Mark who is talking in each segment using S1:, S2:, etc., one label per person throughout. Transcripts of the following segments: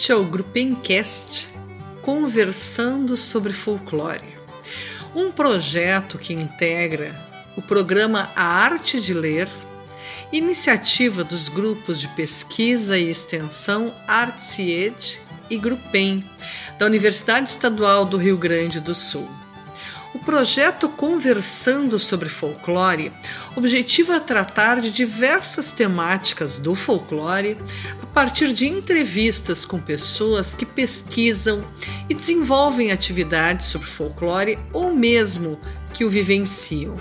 S1: Este é o Grupencast Conversando sobre Folclore, um projeto que integra o programa A Arte de Ler, iniciativa dos grupos de pesquisa e extensão Artsied e Grupem, da Universidade Estadual do Rio Grande do Sul. O projeto Conversando sobre Folclore objetiva tratar de diversas temáticas do folclore a partir de entrevistas com pessoas que pesquisam e desenvolvem atividades sobre folclore ou mesmo que o vivenciam.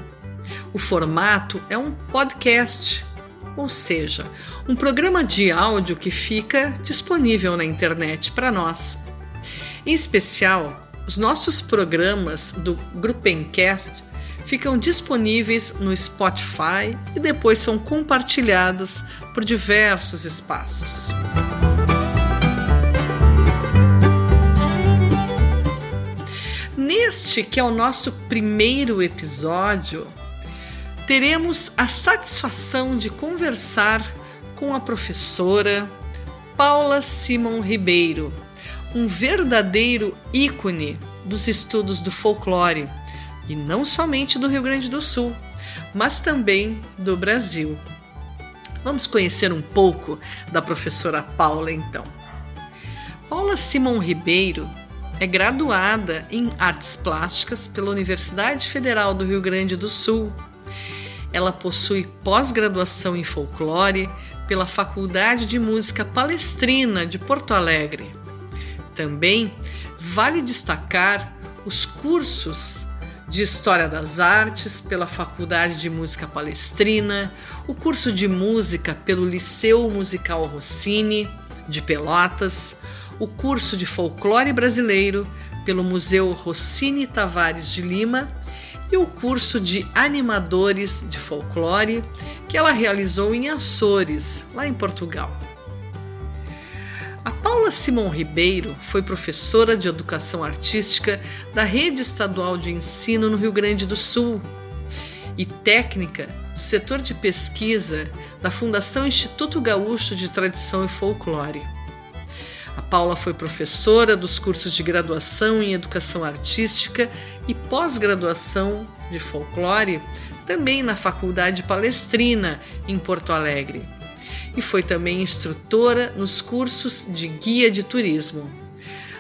S1: O formato é um podcast, ou seja, um programa de áudio que fica disponível na internet para nós. Em especial, os nossos programas do Gruppencast ficam disponíveis no Spotify e depois são compartilhados por diversos espaços. Neste, que é o nosso primeiro episódio, teremos a satisfação de conversar com a professora Paula Simon Ribeiro um verdadeiro ícone dos estudos do folclore, e não somente do Rio Grande do Sul, mas também do Brasil. Vamos conhecer um pouco da professora Paula então. Paula Simon Ribeiro é graduada em Artes Plásticas pela Universidade Federal do Rio Grande do Sul. Ela possui pós-graduação em folclore pela Faculdade de Música Palestrina de Porto Alegre também vale destacar os cursos de História das Artes pela Faculdade de Música Palestrina, o curso de música pelo Liceu Musical Rossini de Pelotas, o curso de Folclore Brasileiro pelo Museu Rossini Tavares de Lima e o curso de Animadores de Folclore que ela realizou em Açores, lá em Portugal. A Paula Simon Ribeiro foi professora de educação artística da Rede Estadual de Ensino no Rio Grande do Sul e técnica do setor de pesquisa da Fundação Instituto Gaúcho de Tradição e Folclore. A Paula foi professora dos cursos de graduação em Educação Artística e pós-graduação de Folclore, também na Faculdade Palestrina, em Porto Alegre e foi também instrutora nos cursos de guia de turismo.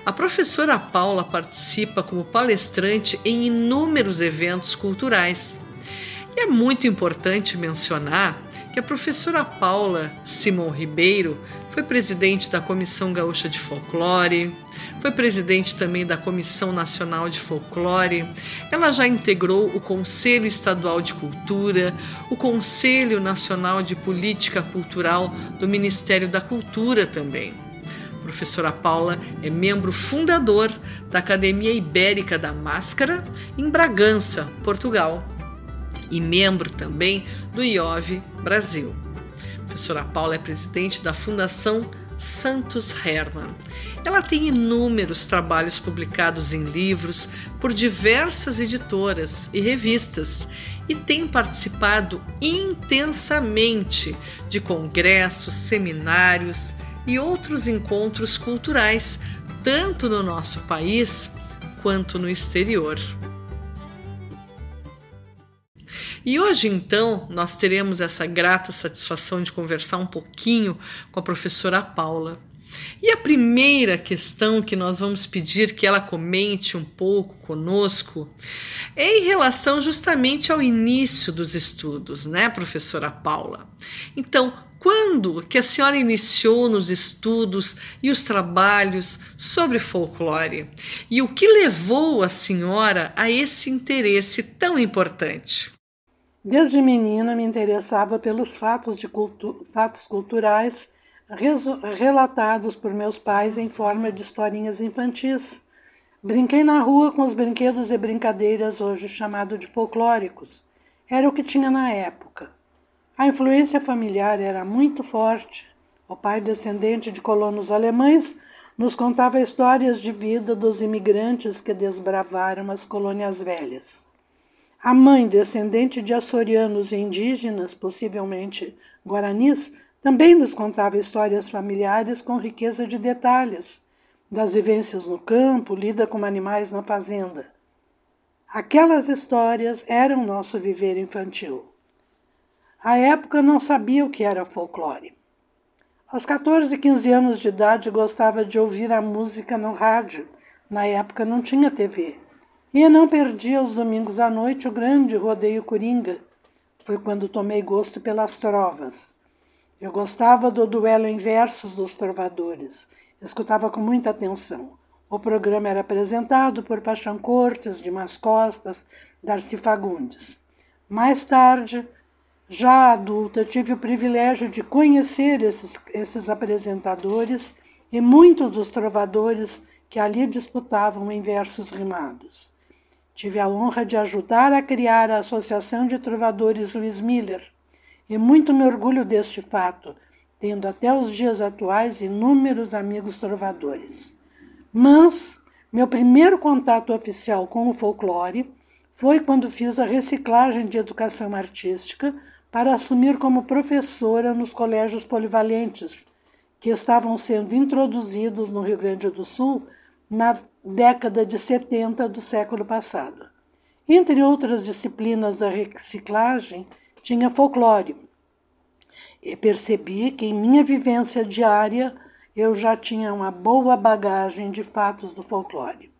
S1: A professora Paula participa como palestrante em inúmeros eventos culturais. E é muito importante mencionar que a professora Paula Simon Ribeiro foi presidente da Comissão Gaúcha de Folclore, foi presidente também da Comissão Nacional de Folclore. Ela já integrou o Conselho Estadual de Cultura, o Conselho Nacional de Política Cultural do Ministério da Cultura também. A professora Paula é membro fundador da Academia Ibérica da Máscara, em Bragança, Portugal, e membro também do IOV Brasil. A professora Paula é presidente da Fundação Santos Hermann. Ela tem inúmeros trabalhos publicados em livros por diversas editoras e revistas e tem participado intensamente de congressos, seminários e outros encontros culturais, tanto no nosso país quanto no exterior. E hoje, então, nós teremos essa grata satisfação de conversar um pouquinho com a professora Paula. E a primeira questão que nós vamos pedir que ela comente um pouco conosco é em relação justamente ao início dos estudos, né, professora Paula? Então, quando que a senhora iniciou nos estudos e os trabalhos sobre folclore? E o que levou a senhora a esse interesse tão importante?
S2: Desde menina me interessava pelos fatos, cultu fatos culturais relatados por meus pais em forma de historinhas infantis. Brinquei na rua com os brinquedos e brincadeiras hoje chamados de folclóricos. Era o que tinha na época. A influência familiar era muito forte. O pai, descendente de colonos alemães, nos contava histórias de vida dos imigrantes que desbravaram as colônias velhas. A mãe, descendente de açorianos e indígenas, possivelmente guaranis, Também nos contava histórias familiares com riqueza de detalhes, das vivências no campo, lida com animais na fazenda. Aquelas histórias eram nosso viver infantil. À época não sabia o que era folclore. Aos 14 e 15 anos de idade gostava de ouvir a música no rádio. Na época não tinha TV. E não perdia os domingos à noite o grande rodeio coringa. Foi quando tomei gosto pelas trovas. Eu gostava do duelo em versos dos trovadores. Escutava com muita atenção. O programa era apresentado por Paixão Cortes, Dimas Costas, Darcy Fagundes. Mais tarde, já adulta, tive o privilégio de conhecer esses, esses apresentadores e muitos dos trovadores que ali disputavam em versos rimados. Tive a honra de ajudar a criar a Associação de Trovadores Luiz Miller e muito me orgulho deste fato, tendo até os dias atuais inúmeros amigos trovadores. Mas meu primeiro contato oficial com o folclore foi quando fiz a reciclagem de educação artística para assumir como professora nos colégios polivalentes, que estavam sendo introduzidos no Rio Grande do Sul na década de 70 do século passado. Entre outras disciplinas da reciclagem, tinha folclore. E percebi que em minha vivência diária eu já tinha uma boa bagagem de fatos do folclore.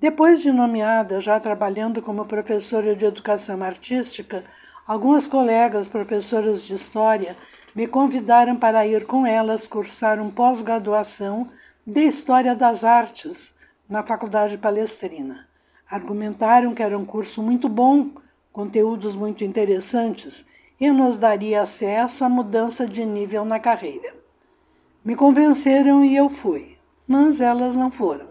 S2: Depois de nomeada, já trabalhando como professora de educação artística, algumas colegas professoras de história me convidaram para ir com elas cursar um pós-graduação de História das Artes na Faculdade Palestrina. Argumentaram que era um curso muito bom, conteúdos muito interessantes e nos daria acesso à mudança de nível na carreira. Me convenceram e eu fui, mas elas não foram.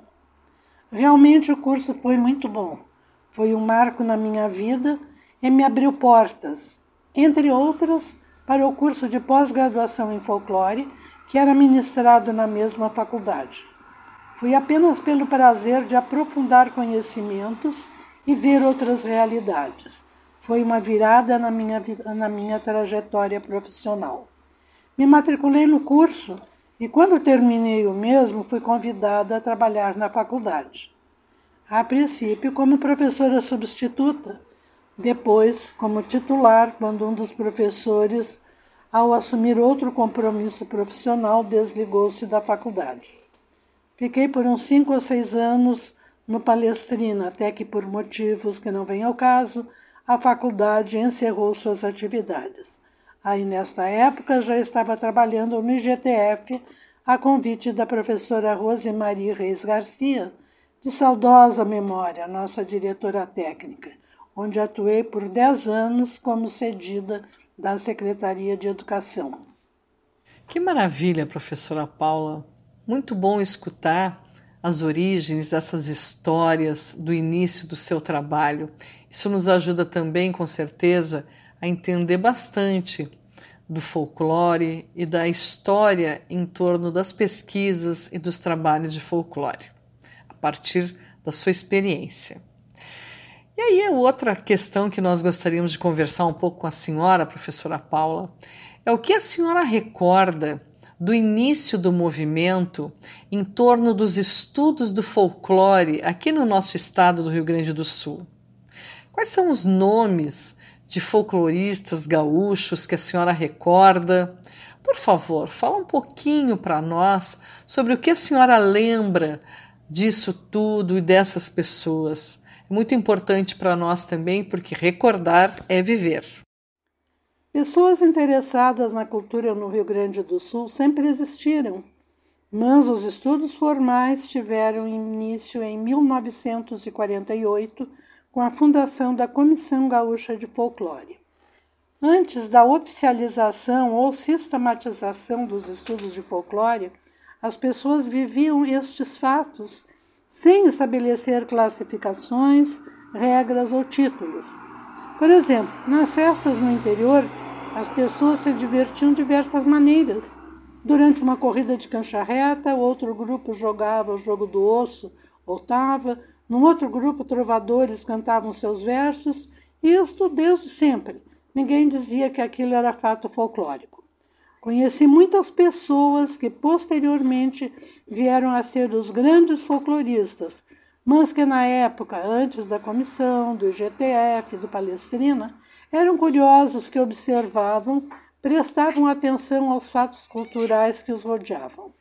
S2: Realmente o curso foi muito bom. Foi um marco na minha vida e me abriu portas, entre outras, para o curso de pós-graduação em folclore que era ministrado na mesma faculdade. Fui apenas pelo prazer de aprofundar conhecimentos e ver outras realidades. Foi uma virada na minha, na minha trajetória profissional. Me matriculei no curso e, quando terminei o mesmo, fui convidada a trabalhar na faculdade. A princípio, como professora substituta, depois, como titular, quando um dos professores ao assumir outro compromisso profissional, desligou-se da faculdade. Fiquei por uns cinco ou seis anos no Palestrina, até que, por motivos que não vêm ao caso, a faculdade encerrou suas atividades. Aí, nesta época, já estava trabalhando no IGTF, a convite da professora Rosemarie Reis Garcia, de saudosa memória, nossa diretora técnica, onde atuei por dez anos como cedida da Secretaria de Educação.
S1: Que maravilha, professora Paula. Muito bom escutar as origens dessas histórias do início do seu trabalho. Isso nos ajuda também, com certeza, a entender bastante do folclore e da história em torno das pesquisas e dos trabalhos de folclore, a partir da sua experiência. E aí, outra questão que nós gostaríamos de conversar um pouco com a senhora, professora Paula, é o que a senhora recorda do início do movimento em torno dos estudos do folclore aqui no nosso estado do Rio Grande do Sul. Quais são os nomes de folcloristas gaúchos que a senhora recorda? Por favor, fala um pouquinho para nós sobre o que a senhora lembra disso tudo e dessas pessoas muito importante para nós também, porque recordar é viver.
S2: Pessoas interessadas na cultura no Rio Grande do Sul sempre existiram, mas os estudos formais tiveram início em 1948 com a fundação da Comissão Gaúcha de Folclore. Antes da oficialização ou sistematização dos estudos de folclore, as pessoas viviam estes fatos sem estabelecer classificações, regras ou títulos. Por exemplo, nas festas no interior, as pessoas se divertiam de diversas maneiras. Durante uma corrida de cancha reta, outro grupo jogava o jogo do osso, voltava, num outro grupo, trovadores cantavam seus versos, isto desde sempre. Ninguém dizia que aquilo era fato folclórico. Conheci muitas pessoas que posteriormente vieram a ser os grandes folcloristas, mas que na época, antes da comissão, do IGTF, do Palestrina, eram curiosos que observavam, prestavam atenção aos fatos culturais que os rodeavam.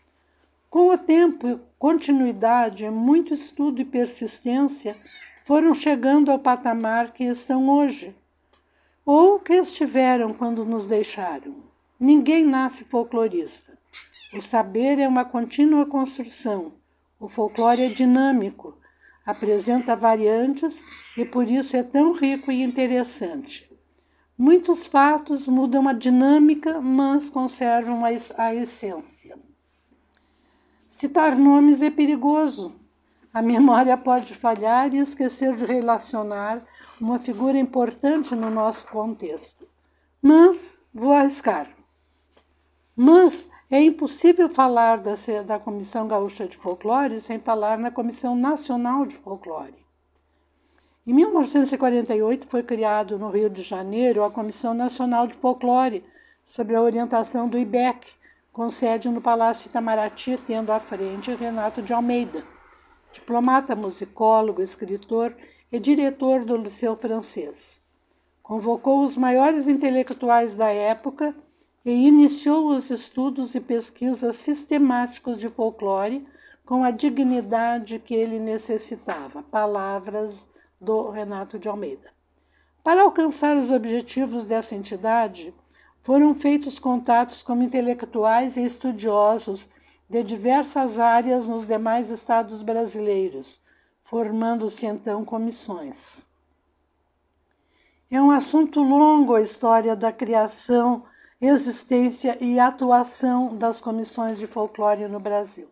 S2: Com o tempo, continuidade, muito estudo e persistência foram chegando ao patamar que estão hoje, ou que estiveram quando nos deixaram. Ninguém nasce folclorista. O saber é uma contínua construção. O folclore é dinâmico, apresenta variantes e por isso é tão rico e interessante. Muitos fatos mudam a dinâmica, mas conservam a essência. Citar nomes é perigoso. A memória pode falhar e esquecer de relacionar uma figura importante no nosso contexto. Mas vou arriscar. Mas é impossível falar da, da Comissão Gaúcha de Folclore sem falar na Comissão Nacional de Folclore. Em 1948 foi criado no Rio de Janeiro a Comissão Nacional de Folclore, sob a orientação do IBEC, com sede no Palácio Itamaraty, tendo à frente Renato de Almeida, diplomata, musicólogo, escritor e diretor do Liceu Francês. Convocou os maiores intelectuais da época e iniciou os estudos e pesquisas sistemáticos de folclore com a dignidade que ele necessitava. Palavras do Renato de Almeida. Para alcançar os objetivos dessa entidade, foram feitos contatos com intelectuais e estudiosos de diversas áreas nos demais estados brasileiros, formando-se então comissões. É um assunto longo a história da criação, existência e atuação das comissões de folclore no Brasil.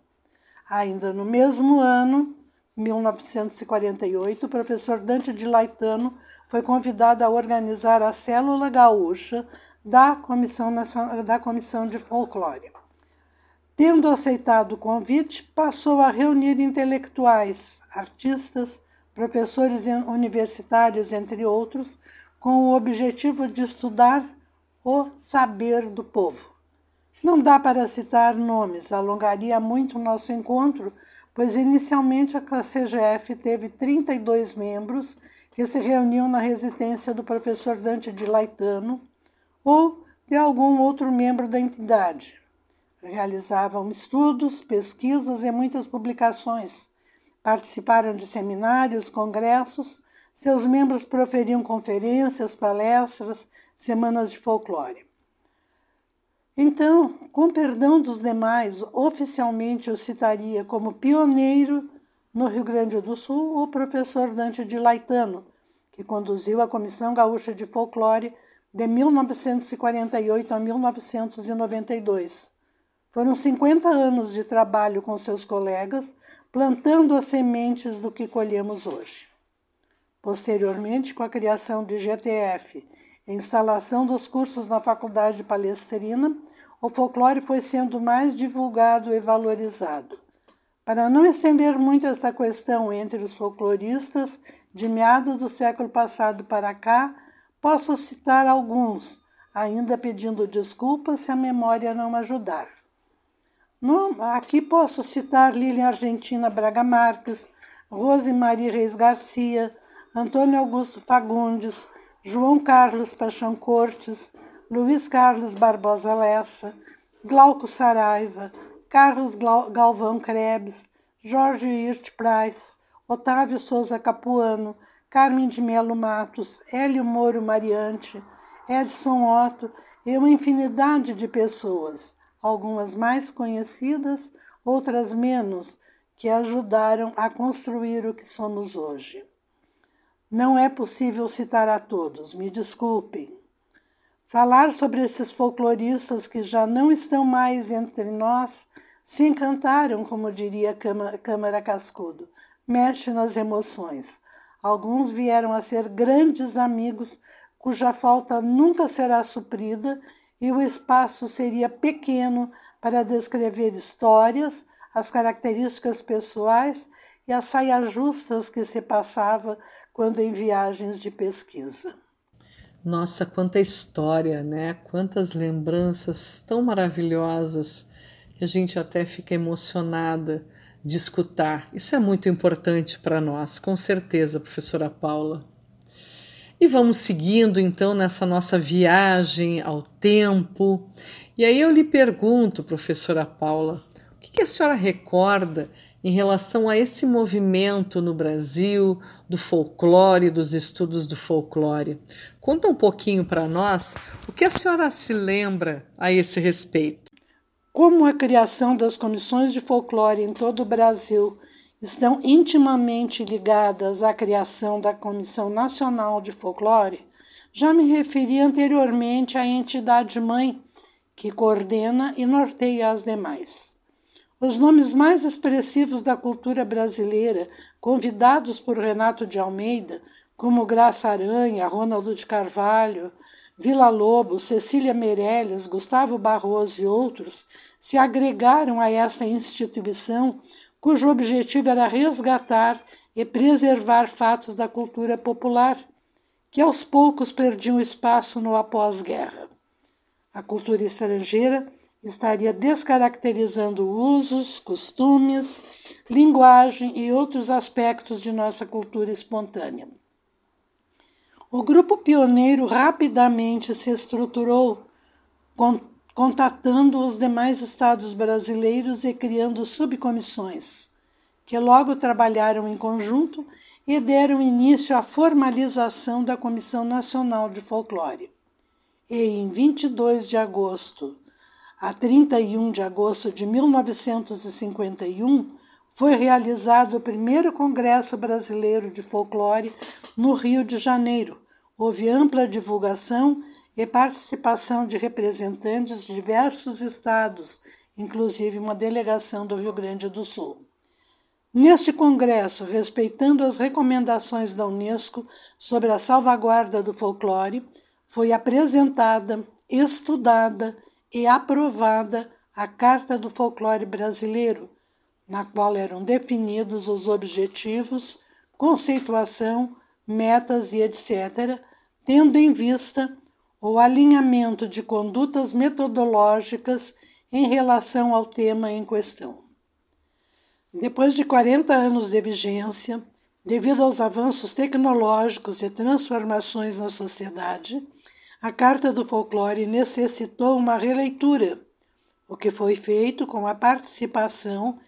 S2: Ainda no mesmo ano, 1948, o professor Dante de Laetano foi convidado a organizar a Célula Gaúcha da Comissão, Nacional, da Comissão de Folclore. Tendo aceitado o convite, passou a reunir intelectuais, artistas, professores universitários, entre outros, com o objetivo de estudar o saber do povo. Não dá para citar nomes, alongaria muito o nosso encontro, pois inicialmente a CGF teve 32 membros que se reuniam na residência do professor Dante de Laetano, ou de algum outro membro da entidade. Realizavam estudos, pesquisas e muitas publicações. Participaram de seminários, congressos, seus membros proferiam conferências, palestras, semanas de folclore. Então, com perdão dos demais, oficialmente eu citaria como pioneiro no Rio Grande do Sul o professor Dante de Laetano, que conduziu a Comissão Gaúcha de Folclore de 1948 a 1992. Foram 50 anos de trabalho com seus colegas, plantando as sementes do que colhemos hoje. Posteriormente, com a criação do GTF instalação dos cursos na Faculdade Palestrina, o folclore foi sendo mais divulgado e valorizado. Para não estender muito esta questão entre os folcloristas, de meados do século passado para cá, Posso citar alguns, ainda pedindo desculpas se a memória não ajudar. No, aqui posso citar Lilian Argentina Braga Marques, Rose Reis Garcia, Antônio Augusto Fagundes, João Carlos Paixão Cortes, Luiz Carlos Barbosa Lessa, Glauco Saraiva, Carlos Galvão Krebs, Jorge Hirt Price, Otávio Souza Capuano, Carmen de Melo Matos, Hélio Moro Mariante, Edson Otto e uma infinidade de pessoas, algumas mais conhecidas, outras menos, que ajudaram a construir o que somos hoje. Não é possível citar a todos, me desculpem. Falar sobre esses folcloristas que já não estão mais entre nós se encantaram, como diria Câmara Cascudo, mexe nas emoções. Alguns vieram a ser grandes amigos, cuja falta nunca será suprida e o espaço seria pequeno para descrever histórias, as características pessoais e as saias justas que se passava quando em viagens de pesquisa.
S1: Nossa, quanta história, né? Quantas lembranças tão maravilhosas que a gente até fica emocionada de escutar. Isso é muito importante para nós, com certeza, professora Paula. E vamos seguindo então nessa nossa viagem ao tempo. E aí eu lhe pergunto, professora Paula, o que a senhora recorda em relação a esse movimento no Brasil do folclore, dos estudos do folclore? Conta um pouquinho para nós o que a senhora se lembra a esse respeito.
S2: Como a criação das comissões de folclore em todo o Brasil estão intimamente ligadas à criação da Comissão Nacional de Folclore, já me referi anteriormente à entidade mãe que coordena e norteia as demais. Os nomes mais expressivos da cultura brasileira, convidados por Renato de Almeida, como Graça Aranha, Ronaldo de Carvalho, Vila Lobos, Cecília Meirelles, Gustavo Barroso e outros se agregaram a essa instituição cujo objetivo era resgatar e preservar fatos da cultura popular que aos poucos perdiam espaço no após-guerra. A cultura estrangeira estaria descaracterizando usos, costumes, linguagem e outros aspectos de nossa cultura espontânea. O grupo pioneiro rapidamente se estruturou, contatando os demais estados brasileiros e criando subcomissões, que logo trabalharam em conjunto e deram início à formalização da Comissão Nacional de Folclore. E em 22 de agosto a 31 de agosto de 1951, foi realizado o primeiro Congresso Brasileiro de Folclore no Rio de Janeiro. Houve ampla divulgação e participação de representantes de diversos estados, inclusive uma delegação do Rio Grande do Sul. Neste congresso, respeitando as recomendações da Unesco sobre a salvaguarda do folclore, foi apresentada, estudada e aprovada a Carta do Folclore Brasileiro, na qual eram definidos os objetivos, conceituação, metas e etc., tendo em vista o alinhamento de condutas metodológicas em relação ao tema em questão. Depois de 40 anos de vigência, devido aos avanços tecnológicos e transformações na sociedade, a Carta do Folclore necessitou uma releitura, o que foi feito com a participação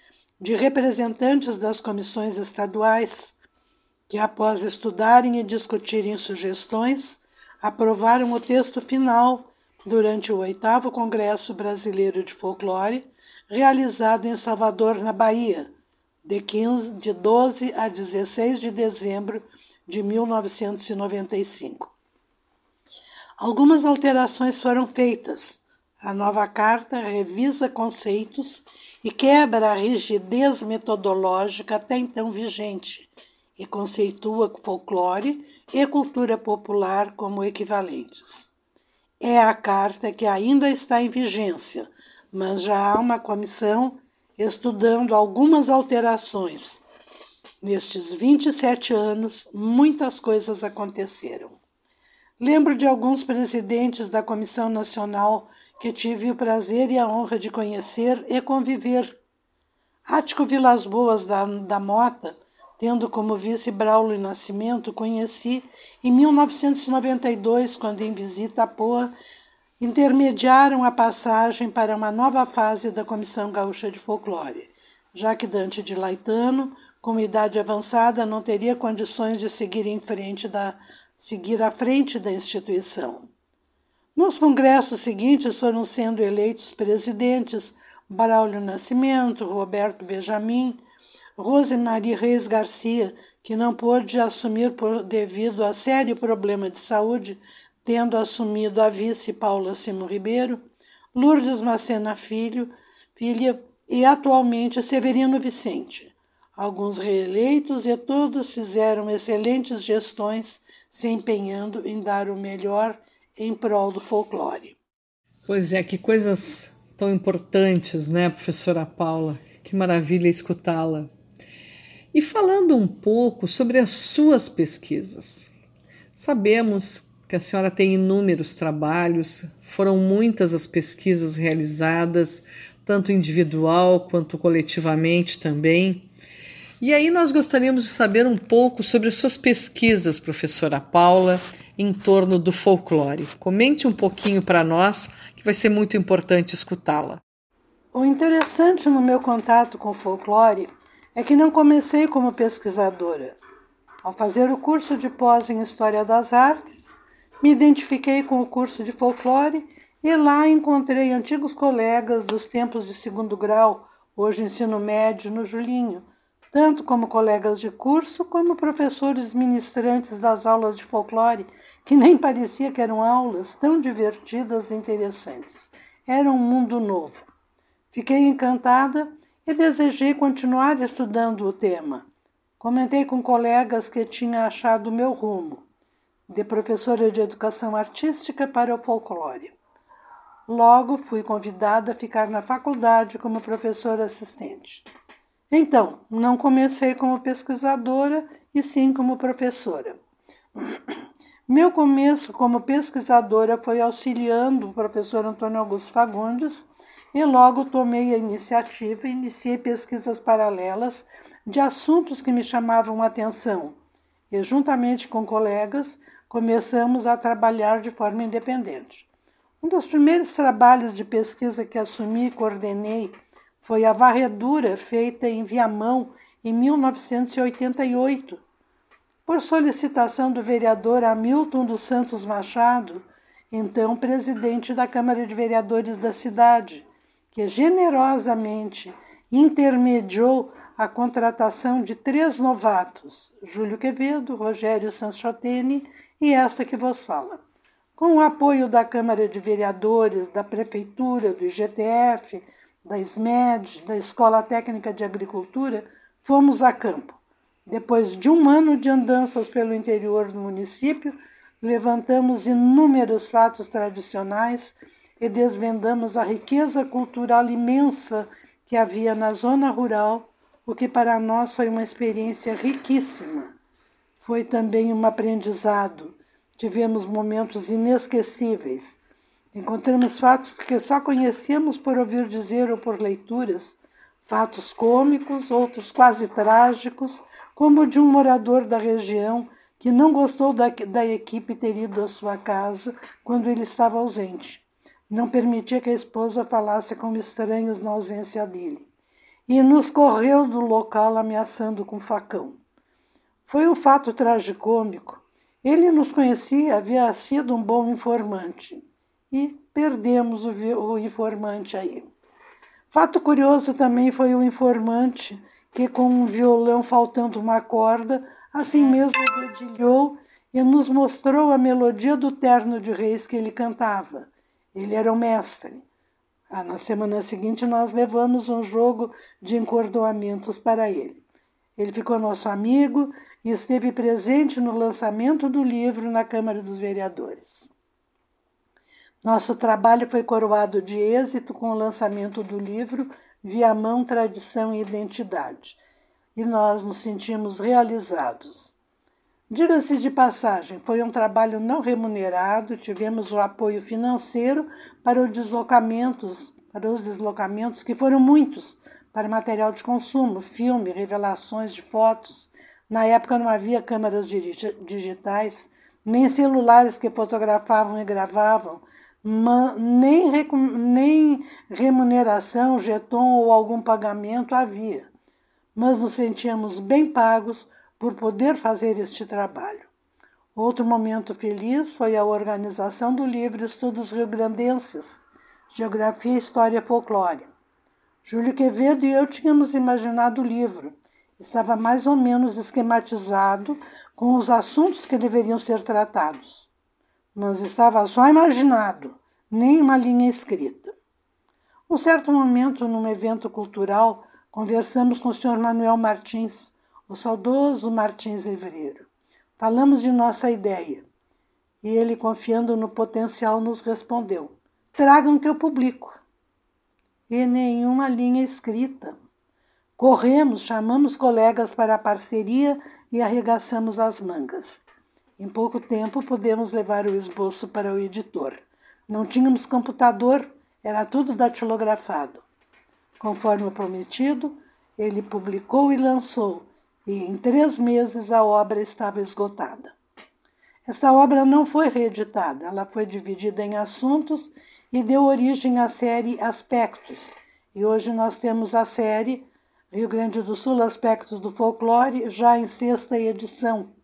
S2: de representantes das comissões estaduais, que, após estudarem e discutirem sugestões, aprovaram o texto final durante o oitavo Congresso Brasileiro de Folclore, realizado em Salvador, na Bahia, de, 15, de 12 a 16 de dezembro de 1995. Algumas alterações foram feitas, a nova carta revisa conceitos e quebra a rigidez metodológica até então vigente e conceitua folclore e cultura popular como equivalentes. É a carta que ainda está em vigência, mas já há uma comissão estudando algumas alterações. Nestes 27 anos, muitas coisas aconteceram. Lembro de alguns presidentes da Comissão Nacional que tive o prazer e a honra de conhecer e conviver. Ático Vilas Boas da, da Mota, tendo como vice Braulio Nascimento, conheci em 1992, quando em visita a Poa, intermediaram a passagem para uma nova fase da Comissão Gaúcha de Folclore, já que Dante de Laetano, com idade avançada, não teria condições de seguir em frente da seguir à frente da instituição. Nos congressos seguintes foram sendo eleitos presidentes Braulio Nascimento, Roberto Benjamin, Rosemarie Reis Garcia, que não pôde assumir por, devido a sério problema de saúde, tendo assumido a vice Paula Simão Ribeiro, Lourdes Macena Filho, filha e atualmente Severino Vicente. Alguns reeleitos e todos fizeram excelentes gestões se empenhando em dar o melhor em prol do folclore.
S1: Pois é, que coisas tão importantes, né, professora Paula? Que maravilha escutá-la. E falando um pouco sobre as suas pesquisas. Sabemos que a senhora tem inúmeros trabalhos, foram muitas as pesquisas realizadas, tanto individual quanto coletivamente também. E aí nós gostaríamos de saber um pouco sobre suas pesquisas, professora Paula, em torno do folclore. Comente um pouquinho para nós, que vai ser muito importante escutá-la.
S2: O interessante no meu contato com o folclore é que não comecei como pesquisadora. Ao fazer o curso de pós em História das Artes, me identifiquei com o curso de folclore e lá encontrei antigos colegas dos tempos de segundo grau, hoje ensino médio, no Julinho, tanto como colegas de curso como professores ministrantes das aulas de folclore, que nem parecia que eram aulas tão divertidas e interessantes. Era um mundo novo. Fiquei encantada e desejei continuar estudando o tema. Comentei com colegas que tinha achado o meu rumo de professora de educação artística para o folclore. Logo fui convidada a ficar na faculdade como professora assistente. Então, não comecei como pesquisadora e sim como professora. Meu começo como pesquisadora foi auxiliando o professor Antônio Augusto Fagundes e logo tomei a iniciativa e iniciei pesquisas paralelas de assuntos que me chamavam a atenção. E, juntamente com colegas, começamos a trabalhar de forma independente. Um dos primeiros trabalhos de pesquisa que assumi e coordenei foi a varredura feita em Viamão em 1988, por solicitação do vereador Hamilton dos Santos Machado, então presidente da Câmara de Vereadores da cidade, que generosamente intermediou a contratação de três novatos, Júlio Quevedo, Rogério Sanchotene e esta que vos fala. Com o apoio da Câmara de Vereadores, da Prefeitura, do IGTF, da SMED, da Escola Técnica de Agricultura, fomos a campo. Depois de um ano de andanças pelo interior do município, levantamos inúmeros fatos tradicionais e desvendamos a riqueza cultural imensa que havia na zona rural, o que para nós foi uma experiência riquíssima foi também um aprendizado. Tivemos momentos inesquecíveis. Encontramos fatos que só conhecíamos por ouvir dizer ou por leituras, fatos cômicos, outros quase trágicos, como o de um morador da região que não gostou da, da equipe ter ido à sua casa quando ele estava ausente. Não permitia que a esposa falasse com estranhos na ausência dele. E nos correu do local ameaçando com facão. Foi um fato tragicômico. Ele nos conhecia, havia sido um bom informante. E perdemos o, o informante aí. Fato curioso também foi o informante que, com um violão faltando uma corda, assim mesmo dedilhou e nos mostrou a melodia do terno de reis que ele cantava. Ele era o mestre. Ah, na semana seguinte, nós levamos um jogo de encordoamentos para ele. Ele ficou nosso amigo, e esteve presente no lançamento do livro na Câmara dos Vereadores. Nosso trabalho foi coroado de êxito com o lançamento do livro Viamão, Tradição e Identidade, e nós nos sentimos realizados. Diga-se de passagem, foi um trabalho não remunerado, tivemos o apoio financeiro para os deslocamentos, para os deslocamentos que foram muitos, para material de consumo, filme, revelações de fotos, na época não havia câmeras digitais, nem celulares que fotografavam e gravavam, nem, nem remuneração, jeton ou algum pagamento havia. Mas nos sentíamos bem pagos por poder fazer este trabalho. Outro momento feliz foi a organização do livro Estudos Rio-Grandenses, Geografia, História e Folclore. Júlio Quevedo e eu tínhamos imaginado o livro, estava mais ou menos esquematizado com os assuntos que deveriam ser tratados, mas estava só imaginado, nem uma linha escrita. Um certo momento, num evento cultural, conversamos com o Sr. Manuel Martins, o saudoso Martins Evreiro. Falamos de nossa ideia. E ele, confiando no potencial, nos respondeu: Tragam que eu publico. E nenhuma linha escrita. Corremos, chamamos colegas para a parceria e arregaçamos as mangas. Em pouco tempo pudemos levar o esboço para o editor. Não tínhamos computador, era tudo datilografado. Conforme prometido, ele publicou e lançou, e em três meses a obra estava esgotada. Essa obra não foi reeditada, ela foi dividida em assuntos e deu origem à série Aspectos. E hoje nós temos a série Rio Grande do Sul Aspectos do Folclore, já em sexta edição.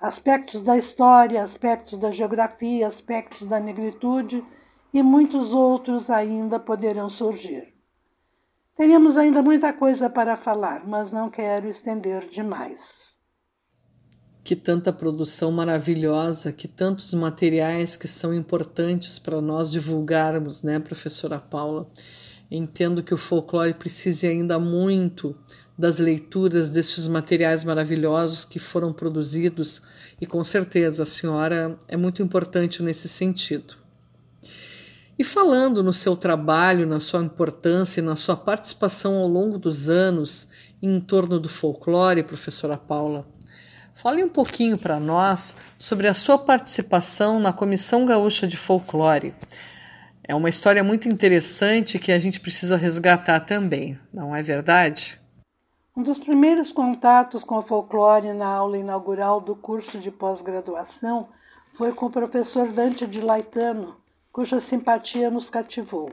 S2: Aspectos da história, aspectos da geografia, aspectos da negritude e muitos outros ainda poderão surgir. Teríamos ainda muita coisa para falar, mas não quero estender demais.
S1: Que tanta produção maravilhosa, que tantos materiais que são importantes para nós divulgarmos, né, professora Paula? Entendo que o folclore precise ainda muito das leituras destes materiais maravilhosos que foram produzidos e com certeza a senhora é muito importante nesse sentido. E falando no seu trabalho, na sua importância e na sua participação ao longo dos anos em torno do folclore, professora Paula, fale um pouquinho para nós sobre a sua participação na Comissão Gaúcha de Folclore. É uma história muito interessante que a gente precisa resgatar também, não é verdade?
S2: Um dos primeiros contatos com o folclore na aula inaugural do curso de pós-graduação foi com o professor Dante de Laetano cuja simpatia nos cativou.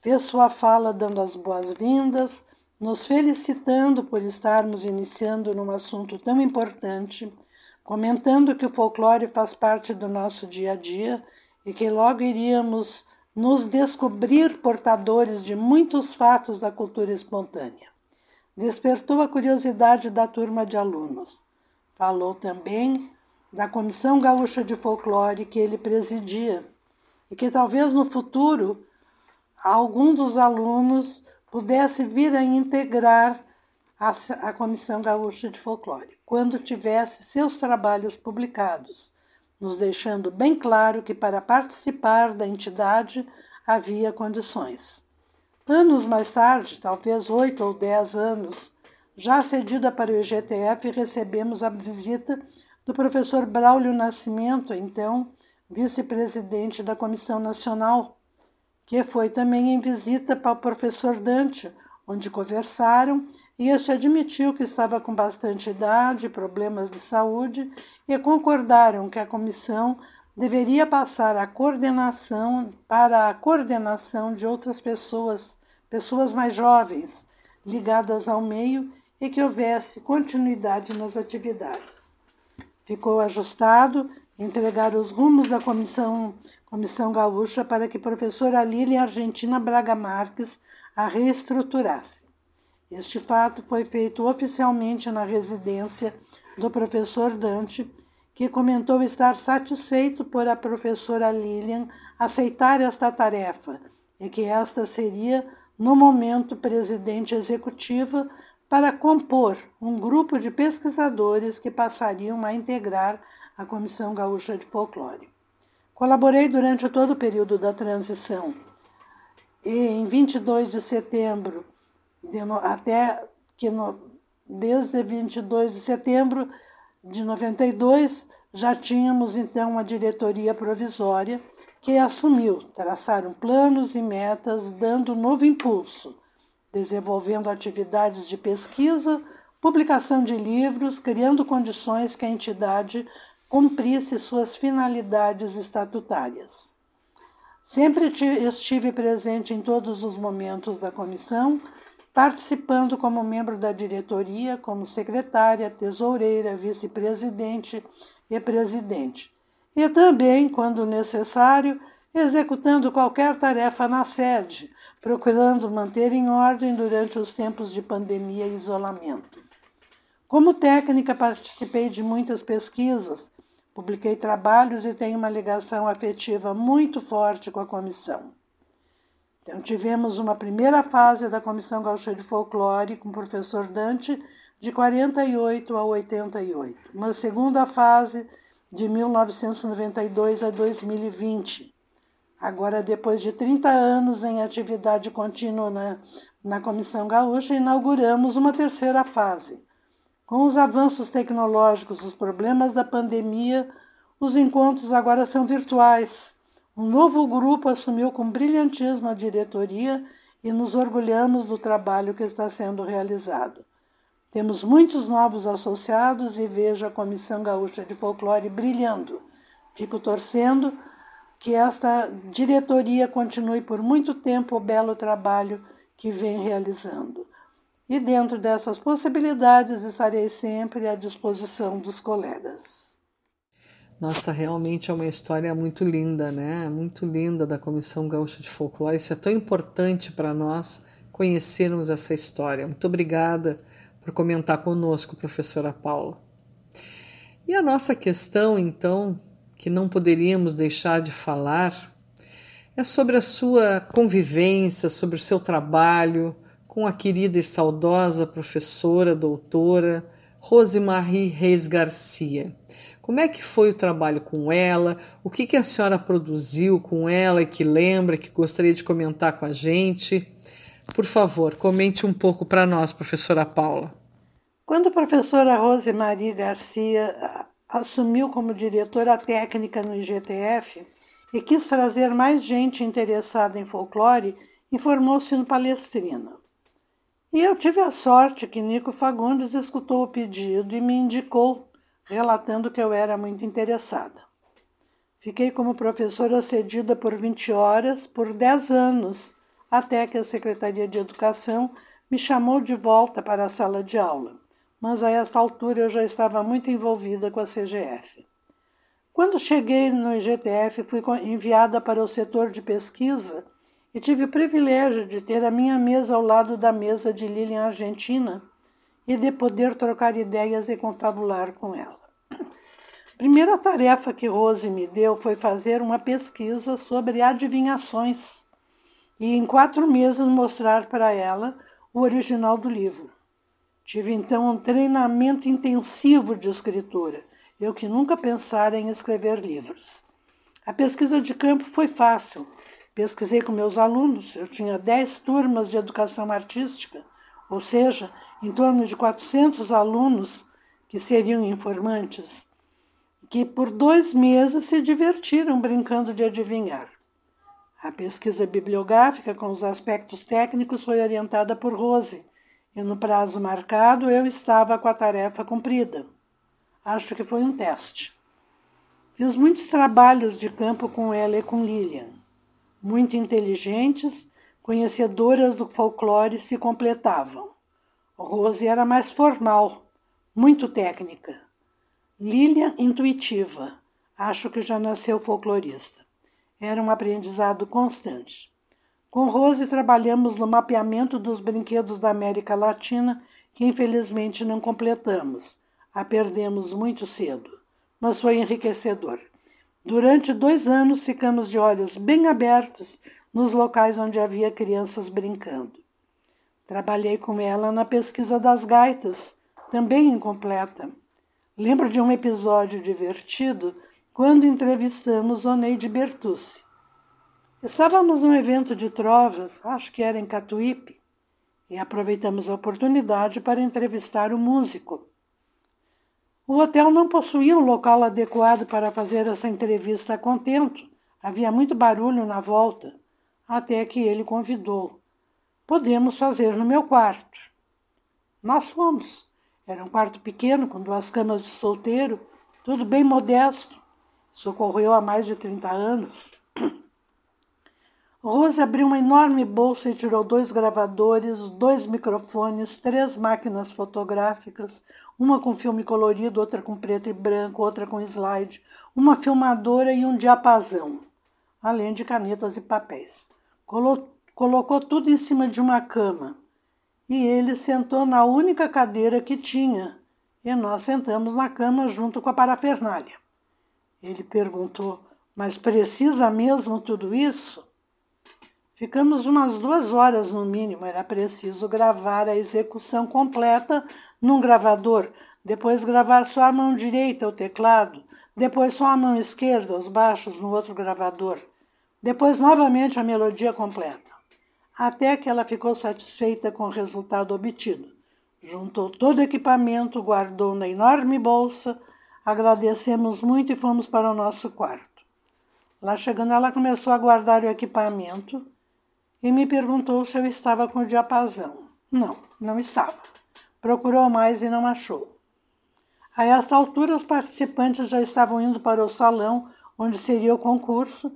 S2: Fez sua fala dando as boas-vindas, nos felicitando por estarmos iniciando num assunto tão importante, comentando que o folclore faz parte do nosso dia a dia e que logo iríamos nos descobrir portadores de muitos fatos da cultura espontânea. Despertou a curiosidade da turma de alunos. Falou também da Comissão Gaúcha de Folclore que ele presidia e que talvez no futuro algum dos alunos pudesse vir a integrar a, a Comissão Gaúcha de Folclore, quando tivesse seus trabalhos publicados, nos deixando bem claro que para participar da entidade havia condições. Anos mais tarde, talvez oito ou dez anos, já cedida para o IGTF, recebemos a visita do professor Braulio Nascimento, então vice-presidente da Comissão Nacional, que foi também em visita para o professor Dante, onde conversaram e este admitiu que estava com bastante idade, problemas de saúde e concordaram que a comissão deveria passar a coordenação para a coordenação de outras pessoas, pessoas mais jovens, ligadas ao meio e que houvesse continuidade nas atividades. Ficou ajustado entregar os rumos da Comissão, Comissão Gaúcha para que professora Lília Argentina Braga Marques a reestruturasse. Este fato foi feito oficialmente na residência do professor Dante, que comentou estar satisfeito por a professora Lilian aceitar esta tarefa e que esta seria, no momento, presidente executiva para compor um grupo de pesquisadores que passariam a integrar a Comissão Gaúcha de Folclore. Colaborei durante todo o período da transição e em 22 de setembro, de no, até que no, desde 22 de setembro de 92 já tínhamos então uma diretoria provisória que assumiu, traçaram planos e metas, dando novo impulso, desenvolvendo atividades de pesquisa, publicação de livros, criando condições que a entidade cumprisse suas finalidades estatutárias. Sempre estive presente em todos os momentos da comissão, participando como membro da diretoria, como secretária, tesoureira, vice-presidente e presidente, e também, quando necessário, executando qualquer tarefa na sede, procurando manter em ordem durante os tempos de pandemia e isolamento. Como técnica, participei de muitas pesquisas Publiquei trabalhos e tenho uma ligação afetiva muito forte com a comissão. Então, tivemos uma primeira fase da Comissão Gaúcha de Folclore com o professor Dante, de 48 a 88. Uma segunda fase, de 1992 a 2020. Agora, depois de 30 anos em atividade contínua na, na Comissão Gaúcha, inauguramos uma terceira fase, Com os avanços tecnológicos, os problemas da pandemia, os encontros agora são virtuais. Um novo grupo assumiu com brilhantismo a diretoria e nos orgulhamos do trabalho que está sendo realizado. Temos muitos novos associados e vejo a Comissão Gaúcha de Folclore brilhando. Fico torcendo que esta diretoria continue por muito tempo o belo trabalho que vem realizando. E dentro dessas possibilidades estarei sempre à disposição dos colegas.
S1: Nossa, realmente é uma história muito linda, né? Muito linda da Comissão Gaúcha de Folclore. Isso é tão importante para nós conhecermos essa história. Muito obrigada por comentar conosco, professora Paula. E a nossa questão, então, que não poderíamos deixar de falar, é sobre a sua convivência, sobre o seu trabalho com a querida e saudosa professora, doutora Rosemarie Reis Garcia. Como é que foi o trabalho com ela? O que, que a senhora produziu com ela e que lembra, que gostaria de comentar com a gente? Por favor, comente um pouco para nós, professora Paula.
S2: Quando a professora Rosemarie Garcia assumiu como diretora técnica no IGTF e quis trazer mais gente interessada em folclore, informou-se no Palestrina. E eu tive a sorte que Nico Fagundes escutou o pedido e me indicou, relatando que eu era muito interessada. Fiquei como professora cedida por 20 horas por 10 anos até que a Secretaria de Educação me chamou de volta para a sala de aula, mas a essa altura eu já estava muito envolvida com a CGF. Quando cheguei no IGTF, fui enviada para o setor de pesquisa e tive o privilégio de ter a minha mesa ao lado da mesa de Lilian Argentina e de poder trocar ideias e confabular com ela. Primeira tarefa que Rose me deu foi fazer uma pesquisa sobre adivinhações e em quatro meses mostrar para ela o original do livro. Tive então um treinamento intensivo de escritura, eu que nunca pensara em escrever livros. A pesquisa de campo foi fácil. Pesquisei com meus alunos, eu tinha dez turmas de educação artística, ou seja, em torno de 400 alunos que seriam informantes, que por dois meses se divertiram brincando de adivinhar. A pesquisa bibliográfica com os aspectos técnicos foi orientada por Rose, e no prazo marcado eu estava com a tarefa cumprida. Acho que foi um teste. Fiz muitos trabalhos de campo com ela e com Lilian. Muito inteligentes, conhecedoras do folclore se completavam. Rose era mais formal, muito técnica. Lilian intuitiva. Acho que já nasceu folclorista. Era um aprendizado constante. Com Rose trabalhamos no mapeamento dos brinquedos da América Latina, que infelizmente não completamos. A perdemos muito cedo, mas foi enriquecedor. Durante dois anos ficamos de olhos bem abertos nos locais onde havia crianças brincando. Trabalhei com ela na pesquisa das gaitas, também incompleta. Lembro de um episódio divertido quando entrevistamos Oneide Bertucci. Estávamos num evento de trovas, acho que era em Catuípe, e aproveitamos a oportunidade para entrevistar o músico. O hotel não possuía um local adequado para fazer essa entrevista a contento. Havia muito barulho na volta, até que ele convidou. Podemos fazer no meu quarto. Nós fomos. Era um quarto pequeno, com duas camas de solteiro, tudo bem modesto. Socorreu há mais de 30 anos. Rose abriu uma enorme bolsa e tirou dois gravadores, dois microfones, três máquinas fotográficas, uma com filme colorido, outra com preto e branco, outra com slide, uma filmadora e um diapasão, além de canetas e papéis. colocou tudo em cima de uma cama e ele sentou na única cadeira que tinha, e nós sentamos na cama junto com a parafernália. Ele perguntou: Mas precisa mesmo tudo isso? Ficamos umas duas horas no mínimo. Era preciso gravar a execução completa num gravador, depois gravar só a mão direita, o teclado, depois só a mão esquerda, os baixos no outro gravador, depois novamente a melodia completa, até que ela ficou satisfeita com o resultado obtido. Juntou todo o equipamento, guardou na enorme bolsa. Agradecemos muito e fomos para o nosso quarto. Lá chegando, ela começou a guardar o equipamento e me perguntou se eu estava com o diapasão. Não, não estava. Procurou mais e não achou. A esta altura, os participantes já estavam indo para o salão onde seria o concurso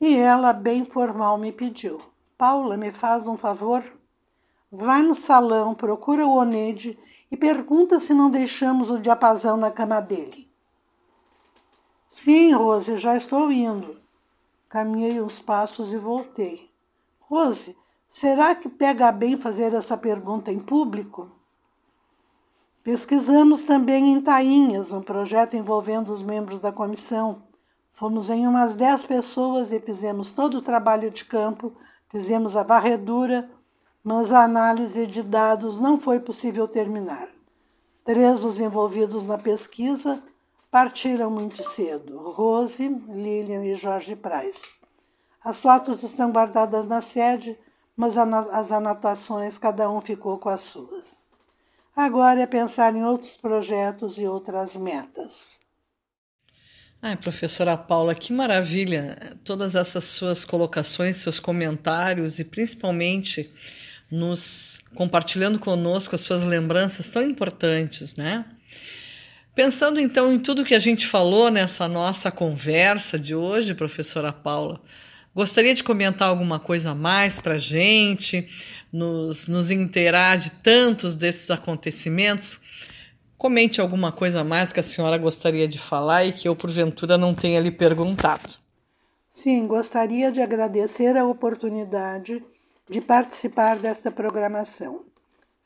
S2: e ela, bem formal, me pediu: Paula, me faz um favor? Vai no salão, procura o Oneide e pergunta se não deixamos o diapasão na cama dele. Sim, Rose, já estou indo. Caminhei uns passos e voltei. Rose, será que pega bem fazer essa pergunta em público? Pesquisamos também em Tainhas, um projeto envolvendo os membros da comissão. Fomos em umas dez pessoas e fizemos todo o trabalho de campo, fizemos a varredura, mas a análise de dados não foi possível terminar. Três dos envolvidos na pesquisa partiram muito cedo: Rose, Lilian e Jorge Price. As fotos estão guardadas na sede, mas as anotações cada um ficou com as suas. Agora é pensar em outros projetos e outras metas.
S1: Ai, professora Paula, que maravilha! Todas essas suas colocações, seus comentários e principalmente nos compartilhando conosco as suas lembranças tão importantes, né? Pensando então em tudo que a gente falou nessa nossa conversa de hoje, professora Paula, gostaria de comentar alguma coisa a mais para a gente, nos, nos inteirar de tantos desses acontecimentos? Comente alguma coisa a mais que a senhora gostaria de falar e que eu, porventura, não tenha lhe perguntado.
S2: Sim, gostaria de agradecer a oportunidade de participar desta programação.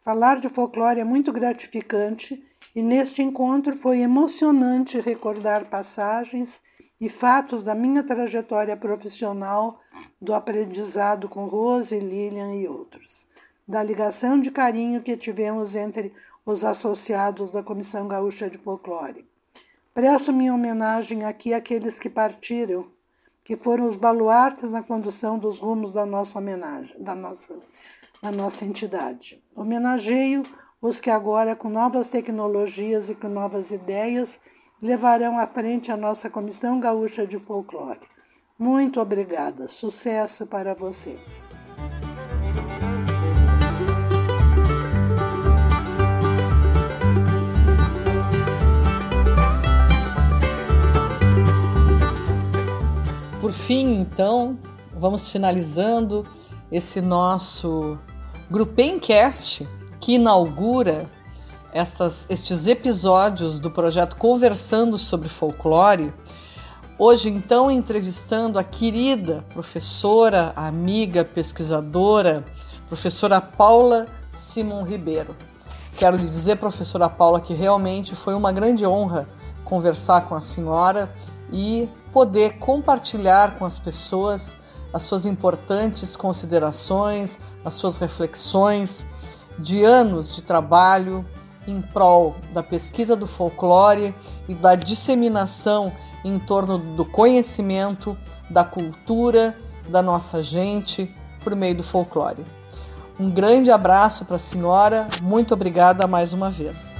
S2: Falar de folclore é muito gratificante e neste encontro foi emocionante recordar passagens e fatos da minha trajetória profissional, do aprendizado com Rose, Lilian e outros, da ligação de carinho que tivemos entre os associados da Comissão Gaúcha de Folclore. Presto minha homenagem aqui àqueles que partiram que foram os baluartes na condução dos rumos da nossa homenagem, da nossa, da nossa entidade. Homenageio os que agora, com novas tecnologias e com novas ideias, levarão à frente a nossa Comissão Gaúcha de Folclore. Muito obrigada. Sucesso para vocês.
S1: Fim, então, vamos finalizando esse nosso Grupencast que inaugura essas, estes episódios do projeto Conversando sobre Folclore. Hoje, então, entrevistando a querida professora, amiga, pesquisadora, professora Paula Simon Ribeiro. Quero lhe dizer, professora Paula, que realmente foi uma grande honra conversar com a senhora e poder compartilhar com as pessoas as suas importantes considerações, as suas reflexões de anos de trabalho em prol da pesquisa do folclore e da disseminação em torno do conhecimento, da cultura da nossa gente por meio do folclore. Um grande abraço para a senhora, muito obrigada mais uma vez.